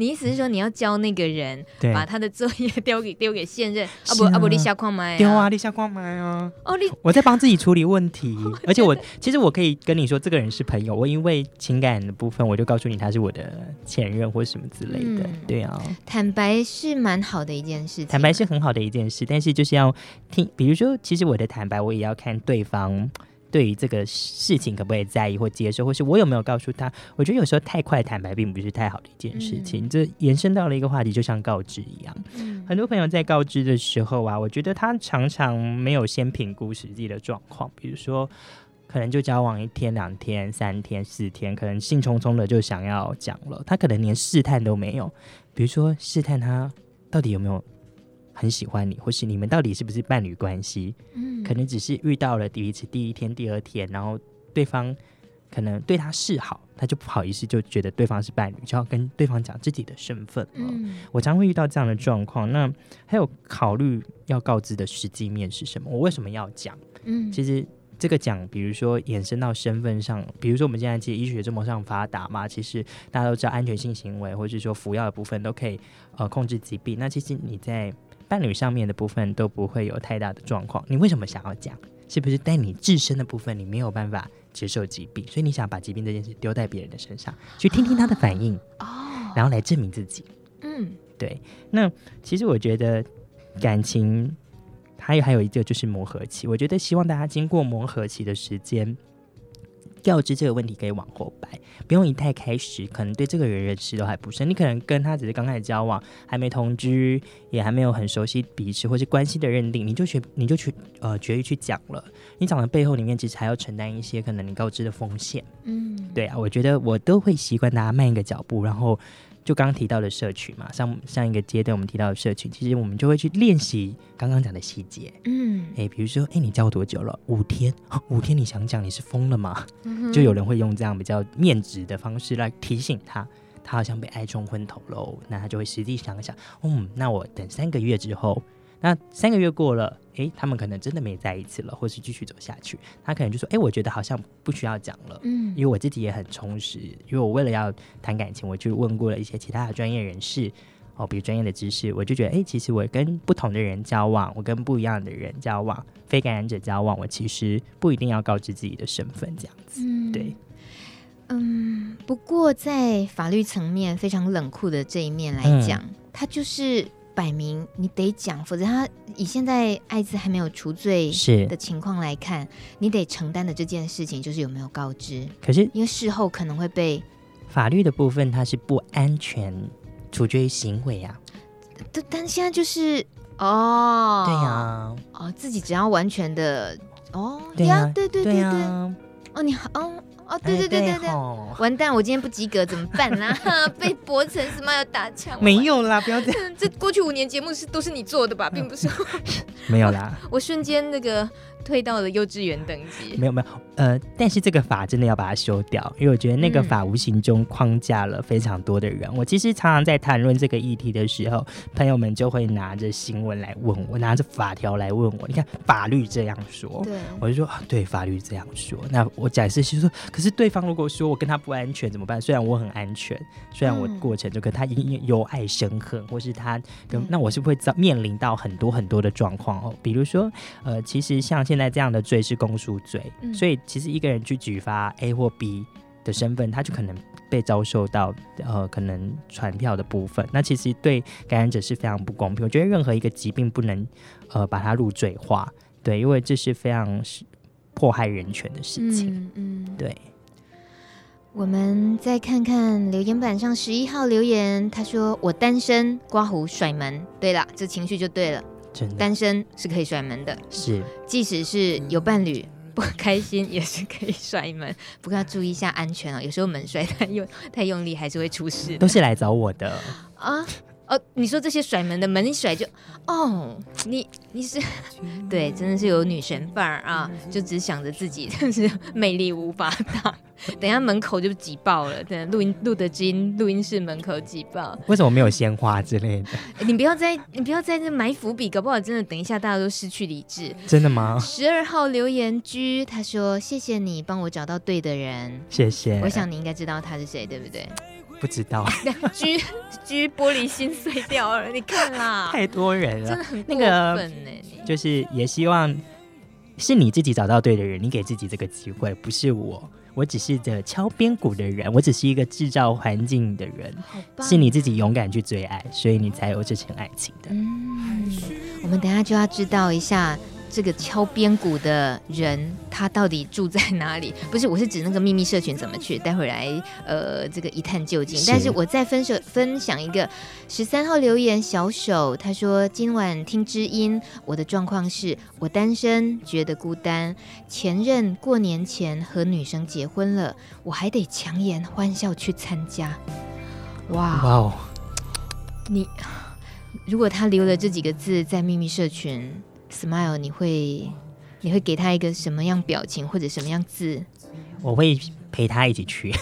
你意思是说你要教那个人把他的作业 丢给丢给现任？啊不啊不，立下矿买丢啊，立下矿买啊！哦，你我在帮自己处理问题，而且我其实我可以跟你说，这个人是朋友，我因为情感的部分，我就告诉你他是我的前任或什么之类的。对啊，坦白是蛮好的一件事情，坦白是很好的一件事，但是就是要听，比如说，其实我的坦白，我也要看对方。对于这个事情可不可以在意或接受，或是我有没有告诉他？我觉得有时候太快坦白并不是太好的一件事情。嗯、这延伸到了一个话题，就像告知一样。嗯、很多朋友在告知的时候啊，我觉得他常常没有先评估实际的状况。比如说，可能就交往一天、两天、三天、四天，可能兴冲冲的就想要讲了，他可能连试探都没有。比如说，试探他到底有没有。很喜欢你，或是你们到底是不是伴侣关系？嗯，可能只是遇到了第一次、第一天、第二天，然后对方可能对他示好，他就不好意思，就觉得对方是伴侣，就要跟对方讲自己的身份了。嗯，我常会遇到这样的状况。那还有考虑要告知的实际面是什么？我为什么要讲？嗯，其实。这个讲，比如说延伸到身份上，比如说我们现在其实医学这么上发达嘛，其实大家都知道安全性行为，或者是说服药的部分都可以呃控制疾病。那其实你在伴侣上面的部分都不会有太大的状况。你为什么想要讲？是不是在你自身的部分你没有办法接受疾病，所以你想把疾病这件事丢在别人的身上，去听听他的反应，哦，然后来证明自己。嗯，对。那其实我觉得感情。还有还有一个就是磨合期，我觉得希望大家经过磨合期的时间，告知这个问题可以往后摆，不用一太开始，可能对这个人认识都还不深，你可能跟他只是刚开始交往，还没同居，也还没有很熟悉彼此或是关系的认定，你就决你就去呃决意去讲了，你讲的背后里面其实还要承担一些可能你告知的风险，嗯，对啊，我觉得我都会习惯大家慢一个脚步，然后。就刚刚提到的社群嘛，上上一个阶段我们提到的社群，其实我们就会去练习刚刚讲的细节。嗯，哎，比如说，哎，你教我多久了？五天，五天，你想讲你是疯了吗？嗯、就有人会用这样比较面直的方式来提醒他，他好像被爱冲昏头喽。那他就会实际想一想，嗯，那我等三个月之后。那三个月过了，诶，他们可能真的没在一起了，或是继续走下去。他可能就说，诶，我觉得好像不需要讲了，嗯，因为我自己也很充实。因为我为了要谈感情，我去问过了一些其他的专业人士，哦，比如专业的知识，我就觉得，诶，其实我跟不同的人交往，我跟不一样的人交往，非感染者交往，我其实不一定要告知自己的身份，这样子，嗯、对，嗯。不过在法律层面非常冷酷的这一面来讲，嗯、他就是。摆明你得讲，否则他以现在艾滋还没有除罪是的情况来看，你得承担的这件事情就是有没有告知。可是因为事后可能会被法律的部分，它是不安全处决于行为啊。但但现在就是哦，对呀、啊，哦，自己只要完全的哦，对呀、啊，对对对对，对，哦，你好。哦哦，对对对对对，完蛋，我今天不及格怎么办呢？被博成什么要打枪？没有啦，不要这样。这过去五年节目是都是你做的吧，并不是。没有啦，我瞬间那个。退到了幼稚园等级，没有没有，呃，但是这个法真的要把它修掉，因为我觉得那个法无形中框架了非常多的人。嗯、我其实常常在谈论这个议题的时候，朋友们就会拿着新闻来问我，拿着法条来问我。你看法律这样说，对，我就说对，法律这样说。那我假设是说，可是对方如果说我跟他不安全怎么办？虽然我很安全，虽然我过程就跟他因由爱生恨，或是他跟、嗯、那我是不是会遭面临到很多很多的状况哦？比如说，呃，其实像。现在这样的罪是公诉罪，嗯、所以其实一个人去举发 A 或 B，的身份，他就可能被遭受到呃可能传票的部分。那其实对感染者是非常不公平。我觉得任何一个疾病不能呃把它入罪化，对，因为这是非常迫害人权的事情。嗯，嗯对。我们再看看留言板上十一号留言，他说：“我单身，刮胡甩门。”对了，这情绪就对了。单身是可以甩门的，是，即使是有伴侣。不开心也是可以甩门，不过要注意一下安全哦。有时候门摔太用 太用力，还是会出事。都是来找我的啊。哦，你说这些甩门的门一甩就，哦，你你是，对，真的是有女神范儿啊，就只想着自己，但是魅力无法挡。等一下门口就挤爆了，等录音录的知音录音室门口挤爆。为什么没有鲜花之类的？你不要在你不要在这埋伏笔，搞不好真的等一下大家都失去理智。真的吗？十二号留言居他说：“谢谢你帮我找到对的人。”谢谢。我想你应该知道他是谁，对不对？不知道，居居玻璃心碎掉了，你看啦，太多人了，真的很过分呢。那个、就是也希望是你自己找到对的人，你给自己这个机会，不是我，我只是这敲边鼓的人，我只是一个制造环境的人，是你自己勇敢去追爱，所以你才有这层爱情的。嗯，我们等下就要知道一下。这个敲边鼓的人，他到底住在哪里？不是，我是指那个秘密社群怎么去？待会儿来，呃，这个一探究竟。是但是我再分手分享一个十三号留言，小手他说今晚听知音，我的状况是我单身，觉得孤单，前任过年前和女生结婚了，我还得强颜欢笑去参加。哇哇哦！你如果他留了这几个字在秘密社群。Smile，你会你会给他一个什么样表情或者什么样字？我会陪他一起去，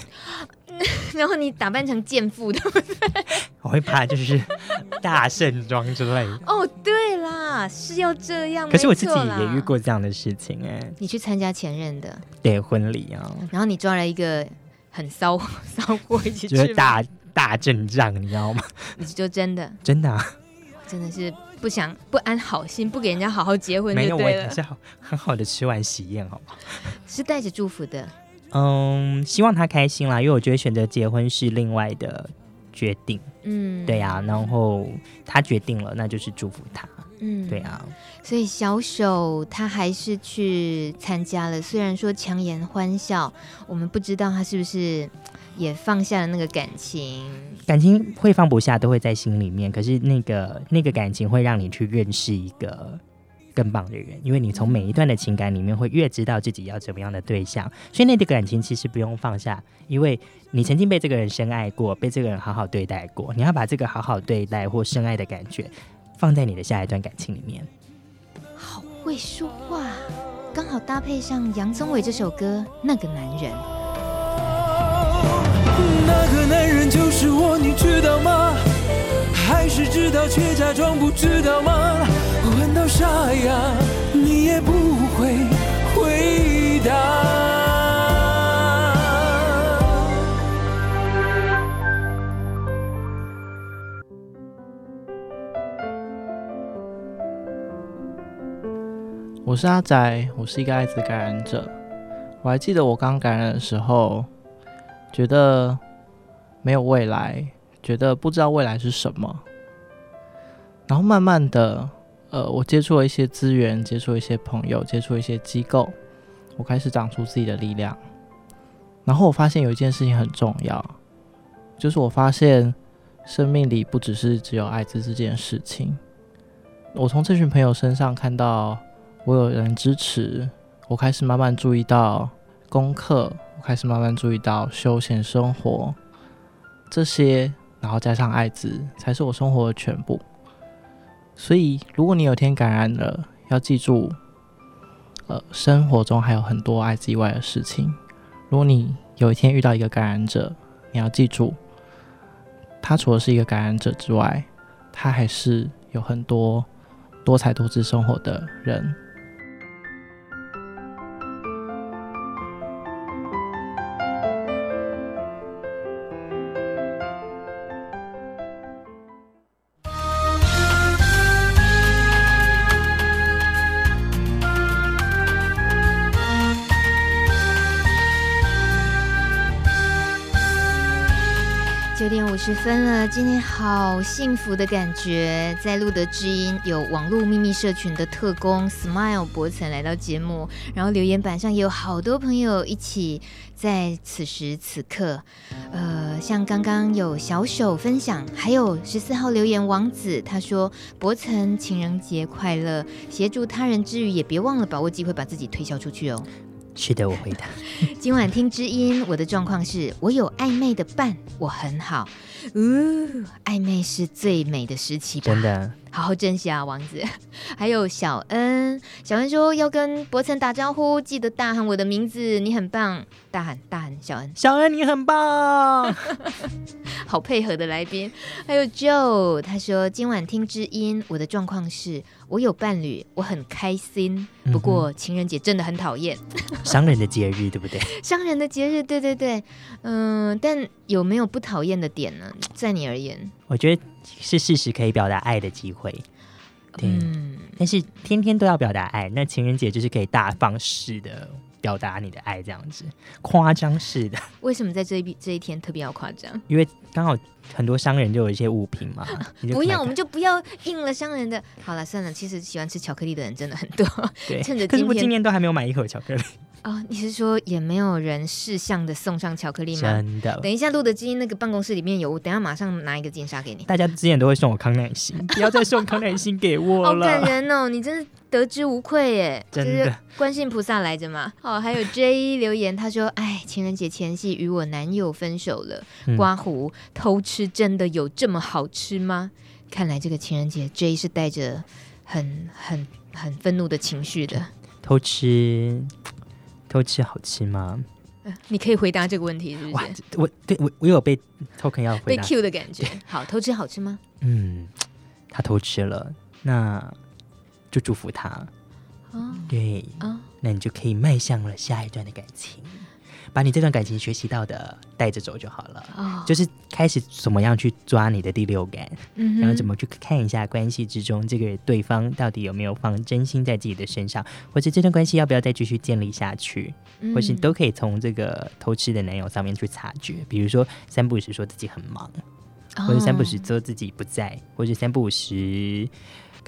然后你打扮成贱妇，对不对？我会怕就是大盛装之类。哦，对啦，是要这样。可是我自己也遇过这样的事情哎。你去参加前任的对婚礼啊，然后你抓了一个很骚骚货一起去，就是大大阵仗，你知道吗？你就真的真的啊，真的是。不想不安好心，不给人家好好结婚。没有，我也是好很好的吃完喜宴，好不好？是带着祝福的。嗯，希望他开心啦，因为我觉得选择结婚是另外的决定。嗯，对呀、啊，然后他决定了，那就是祝福他。嗯，对啊。所以小手他还是去参加了，虽然说强颜欢笑，我们不知道他是不是。也放下了那个感情，感情会放不下，都会在心里面。可是那个那个感情会让你去认识一个更棒的人，因为你从每一段的情感里面会越知道自己要怎么样的对象。所以那个感情其实不用放下，因为你曾经被这个人深爱过，被这个人好好对待过。你要把这个好好对待或深爱的感觉放在你的下一段感情里面。好会说话，刚好搭配上杨宗纬这首歌《那个男人》。那个男人就是我，你知道吗？还是知道却假装不知道吗？问到沙哑，你也不会回答。我是阿仔，我是一个艾滋感染者。我还记得我刚感染的时候，觉得。没有未来，觉得不知道未来是什么。然后慢慢的，呃，我接触了一些资源，接触一些朋友，接触一些机构，我开始长出自己的力量。然后我发现有一件事情很重要，就是我发现生命里不只是只有艾滋这件事情。我从这群朋友身上看到我有人支持，我开始慢慢注意到功课，我开始慢慢注意到休闲生活。这些，然后加上艾滋，才是我生活的全部。所以，如果你有天感染了，要记住，呃，生活中还有很多艾滋以外的事情。如果你有一天遇到一个感染者，你要记住，他除了是一个感染者之外，他还是有很多多彩多姿生活的人。十分了，今天好幸福的感觉。在路德知音有网络秘密社群的特工 Smile 博层来到节目，然后留言板上也有好多朋友一起在此时此刻，呃，像刚刚有小手分享，还有十四号留言王子他说：“博层情人节快乐，协助他人之余也别忘了把握机会把自己推销出去哦。”是的，我回答。今晚听知音，我的状况是我有暧昧的伴，我很好。呜，暧昧是最美的时期吧？真的，好好珍惜啊，王子。还有小恩，小恩说要跟博岑打招呼，记得大喊我的名字，你很棒，大喊大喊，小恩，小恩你很棒，好配合的来宾。还有 Joe，他说今晚听知音，我的状况是我有伴侣，我很开心。不过情人节真的很讨厌，商人的节日，对不对？商人的节日，对对对，嗯、呃，但有没有不讨厌的点呢？在你而言，我觉得是事实可以表达爱的机会。对，嗯，但是天天都要表达爱，那情人节就是可以大方式的表达你的爱，这样子夸张式的。为什么在这一这一天特别要夸张？因为刚好很多商人就有一些物品嘛。不要，我们就不要应了商人的。好了，算了，其实喜欢吃巧克力的人真的很多。对，趁着今天，可是我今年都还没有买一盒巧克力。哦，你是说也没有人识相的送上巧克力吗？真的。等一下，露德基因那个办公室里面有，我等一下马上拿一个金沙给你。大家之前都会送我康乃馨，不要再送康乃馨给我了。好感人哦，你真是得之无愧耶！真的，观世菩萨来着嘛。哦，还有 J 留言，他说：“哎，情人节前夕与我男友分手了。刮胡偷吃真的有这么好吃吗？看来这个情人节 J 是带着很很很愤怒的情绪的。偷吃。”偷吃好吃吗？你可以回答这个问题，是不是？我对我我有被 token 要回答被 Q 的感觉。好，偷吃好吃吗？嗯，他偷吃了，那就祝福他。哦，对，哦，那你就可以迈向了下一段的感情。把你这段感情学习到的带着走就好了，哦，就是开始怎么样去抓你的第六感，嗯，然后怎么去看一下关系之中这个对方到底有没有放真心在自己的身上，或者这段关系要不要再继续建立下去，嗯，或是都可以从这个偷吃的男友上面去察觉，比如说三不五时说自己很忙，哦，或者三不五时说自己不在，或者三不五时。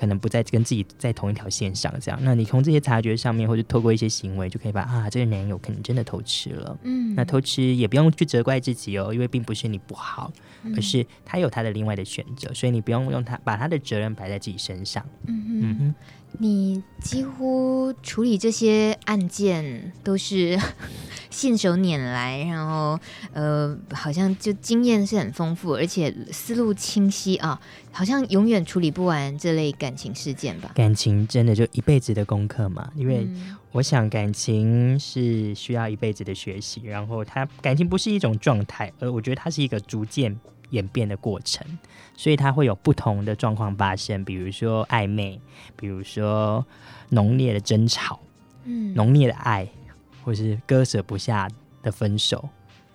可能不再跟自己在同一条线上，这样，那你从这些察觉上面，或者透过一些行为，就可以把啊，这个男友可能真的偷吃了。嗯，那偷吃也不用去责怪自己哦，因为并不是你不好，嗯、而是他有他的另外的选择，所以你不用用他把他的责任摆在自己身上。嗯哼，嗯哼，你几乎处理这些案件都是 信手拈来，然后呃，好像就经验是很丰富，而且思路清晰啊。好像永远处理不完这类感情事件吧？感情真的就一辈子的功课嘛？因为我想感情是需要一辈子的学习，然后它感情不是一种状态，而我觉得它是一个逐渐演变的过程，所以它会有不同的状况发生，比如说暧昧，比如说浓烈的争吵，嗯，浓烈的爱，或是割舍不下的分手，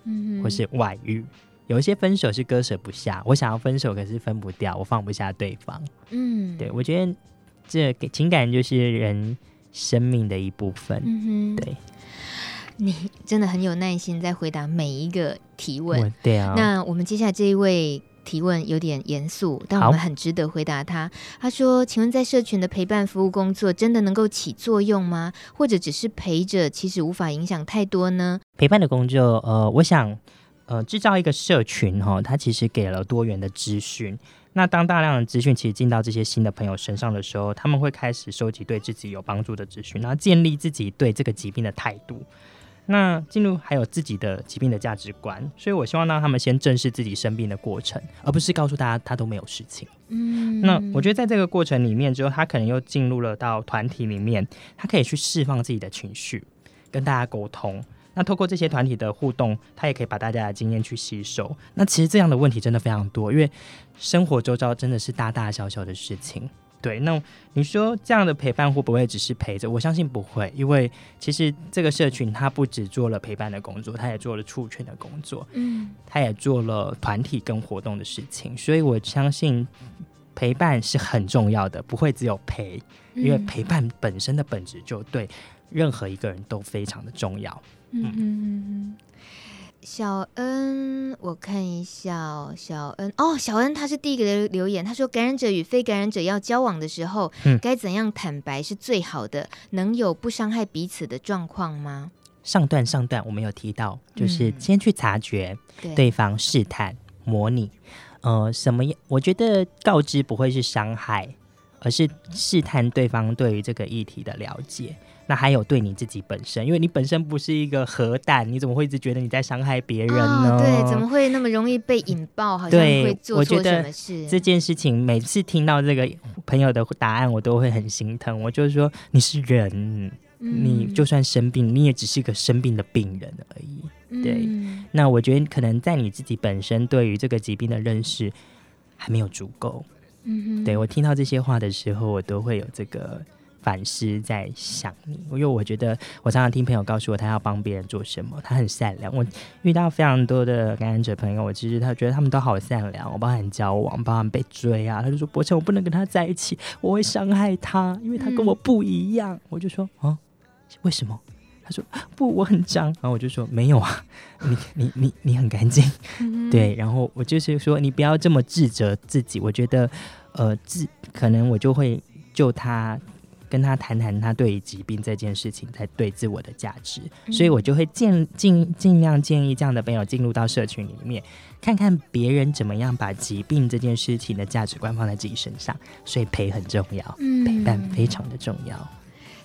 嗯，或是外遇。有一些分手是割舍不下，我想要分手，可是分不掉，我放不下对方。嗯，对，我觉得这情感就是人生命的一部分。嗯，对，你真的很有耐心在回答每一个提问。对啊，那我们接下来这一位提问有点严肃，但我们很值得回答他。他说：“请问在社群的陪伴服务工作真的能够起作用吗？或者只是陪着，其实无法影响太多呢？”陪伴的工作，呃，我想。呃，制造一个社群哈，它其实给了多元的资讯。那当大量的资讯其实进到这些新的朋友身上的时候，他们会开始收集对自己有帮助的资讯，然后建立自己对这个疾病的态度。那进入还有自己的疾病的价值观。所以我希望让他们先正视自己生病的过程，而不是告诉大家他都没有事情。嗯，那我觉得在这个过程里面之后，他可能又进入了到团体里面，他可以去释放自己的情绪，跟大家沟通。那透过这些团体的互动，他也可以把大家的经验去吸收。那其实这样的问题真的非常多，因为生活周遭真的是大大小小的事情。对，那你说这样的陪伴会不会只是陪着？我相信不会，因为其实这个社群它不只做了陪伴的工作，它也做了促权的工作，嗯，它也做了团体跟活动的事情。所以我相信陪伴是很重要的，不会只有陪，因为陪伴本身的本质就对任何一个人都非常的重要。嗯嗯嗯，小恩，我看一下哦，小恩哦，小恩他是第一个留言，他说感染者与非感染者要交往的时候，嗯，该怎样坦白是最好的？能有不伤害彼此的状况吗？上段上段我们有提到，就是先去察觉对方试探、嗯、模拟，呃，什么？我觉得告知不会是伤害，而是试探对方对于这个议题的了解。那还有对你自己本身，因为你本身不是一个核弹，你怎么会一直觉得你在伤害别人呢？哦？对，怎么会那么容易被引爆？好像会做错什么事？这件事情每次听到这个朋友的答案，我都会很心疼。我就是说，你是人，嗯、你就算生病，你也只是一个生病的病人而已。对，嗯、那我觉得可能在你自己本身对于这个疾病的认识还没有足够。嗯哼，对，我听到这些话的时候，我都会有这个。反思在想你，因为我觉得我常常听朋友告诉我，他要帮别人做什么，他很善良。我遇到非常多的感染者朋友，我其实他觉得他们都好善良。我帮他们交往，帮他们被追啊，他就说：“柏成，我不能跟他在一起，我会伤害他，因为他跟我不一样。嗯”我就说：“啊，为什么？” 他说：“不，我很脏。”然后我就说：“没有啊，你你你你很干净。嗯”对，然后我就是说，你不要这么自责自己。我觉得，呃，自可能我就会救他。跟他谈谈他对于疾病这件事情在对自我的价值，嗯、所以我就会建尽尽量建议这样的朋友进入到社群里面，看看别人怎么样把疾病这件事情的价值观放在自己身上。所以陪很重要，嗯、陪伴非常的重要。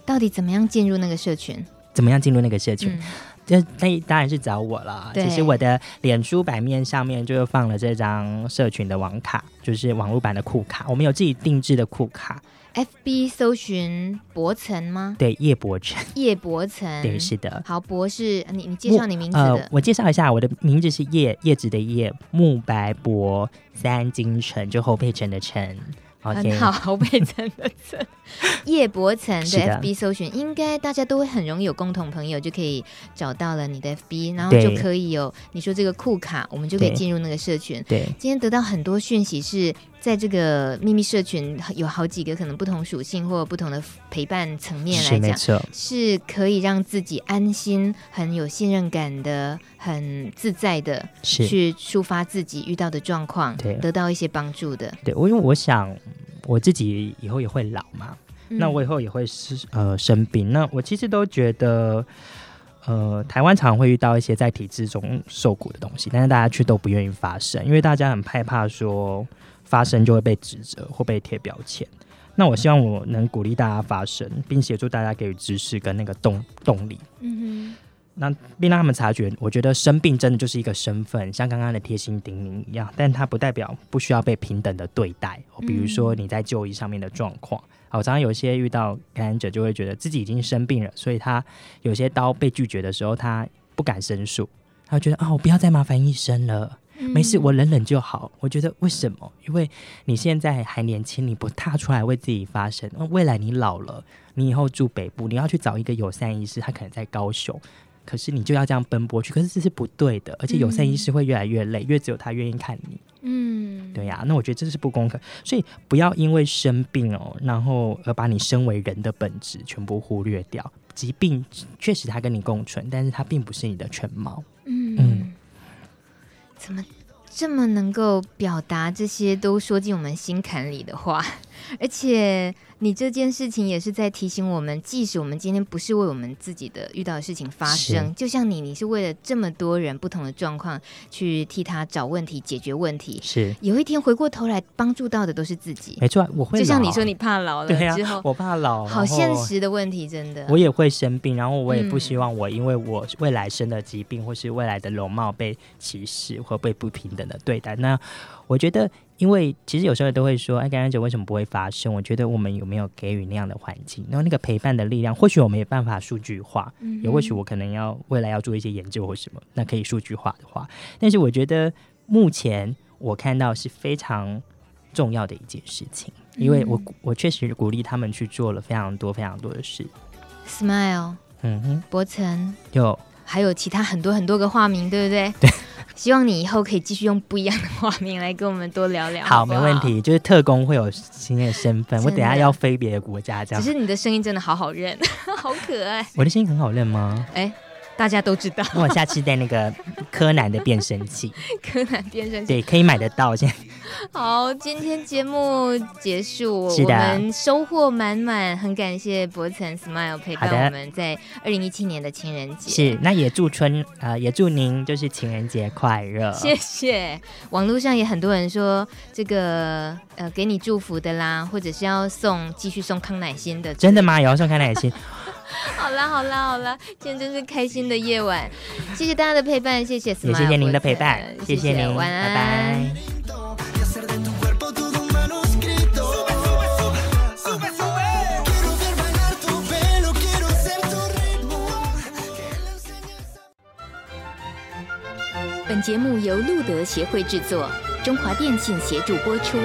到底怎么样进入那个社群？怎么样进入那个社群？这、嗯、那当然是找我了。其实我的脸书版面上面就放了这张社群的网卡，就是网络版的库卡。我们有自己定制的库卡。FB 搜寻柏成吗？对，叶柏成。叶柏成，对，是的。好，博士，你你介绍你名字的。呃，我介绍一下，我的名字是叶叶子的叶，木白博，三金城，就侯佩岑的岑。Okay. 很好，侯佩岑的岑，叶柏成的 FB 搜寻，应该大家都会很容易有共同朋友，就可以找到了你的 FB，然后就可以有你说这个酷卡，我们就可以进入那个社群。对，今天得到很多讯息是。在这个秘密社群有好几个可能不同属性或不同的陪伴层面来讲，是可以让自己安心、很有信任感的、很自在的去抒发自己遇到的状况，对，得到一些帮助的。对，我因为我想我自己以后也会老嘛，嗯、那我以后也会是呃生病，那我其实都觉得呃台湾常会遇到一些在体制中受苦的东西，但是大家却都不愿意发声，因为大家很害怕说。发声就会被指责或被贴标签。那我希望我能鼓励大家发声，并协助大家给予知识跟那个动动力。嗯哼。那并让他们察觉，我觉得生病真的就是一个身份，像刚刚的贴心叮咛一样，但它不代表不需要被平等的对待。比如说你在就医上面的状况，好，常常有一些遇到感染者就会觉得自己已经生病了，所以他有些刀被拒绝的时候，他不敢申诉，他觉得啊，我不要再麻烦医生了。没事，我忍忍就好。我觉得为什么？因为你现在还年轻，你不踏出来为自己发声，那未来你老了，你以后住北部，你要去找一个友善医师，他可能在高雄，可是你就要这样奔波去，可是这是不对的。而且友善医师会越来越累，越只有他愿意看你。嗯，对呀。那我觉得这是不公平，所以不要因为生病哦，然后而把你身为人的本质全部忽略掉。疾病确实它跟你共存，但是它并不是你的全貌。嗯。嗯怎么这么能够表达这些都说进我们心坎里的话，而且。你这件事情也是在提醒我们，即使我们今天不是为我们自己的遇到的事情发生，就像你，你是为了这么多人不同的状况去替他找问题、解决问题。是，有一天回过头来帮助到的都是自己。没错，我会。就像你说，你怕老了之后，对啊，我怕老，好现实的问题，真的。我也会生病，然后我也不希望我因为我未来生的疾病或是未来的容貌被歧视或被不平等的对待。那我觉得。因为其实有时候都会说，哎，感染者为什么不会发生？我觉得我们有没有给予那样的环境，然后那个陪伴的力量，或许我没办法数据化，嗯、也或许我可能要未来要做一些研究或什么，那可以数据化的话。但是我觉得目前我看到是非常重要的一件事情，因为我我确实鼓励他们去做了非常多非常多的事。Smile，嗯哼，博成有，还有其他很多很多个化名，对不对？对。希望你以后可以继续用不一样的画面来跟我们多聊聊。好，好，好，没问题。就是特工会有新的身份，我等下要飞别的国家，这样。只是你的声音真的好好认，好可爱。我的声音很好认吗？哎，大家都知道。那 我下次带那个 柯南的变声器，柯南变声器，对，可以买得到。现在好，今天节目结束，我们收获满满，很感谢博成 Smile 陪伴我们在二零一七年的情人节。是，那也祝春呃，也祝您就是情人节快乐。谢谢。网络上也很多人说这个呃，给你祝福的啦，或者是要送继续送康乃馨的，真的吗？也要送康乃馨？好啦好啦好啦，今天真是开心的夜晚，谢谢大家的陪伴，谢谢也谢谢您的陪伴，谢谢您，晚安，拜拜。本节目由路德协会制作，中华电信协助播出。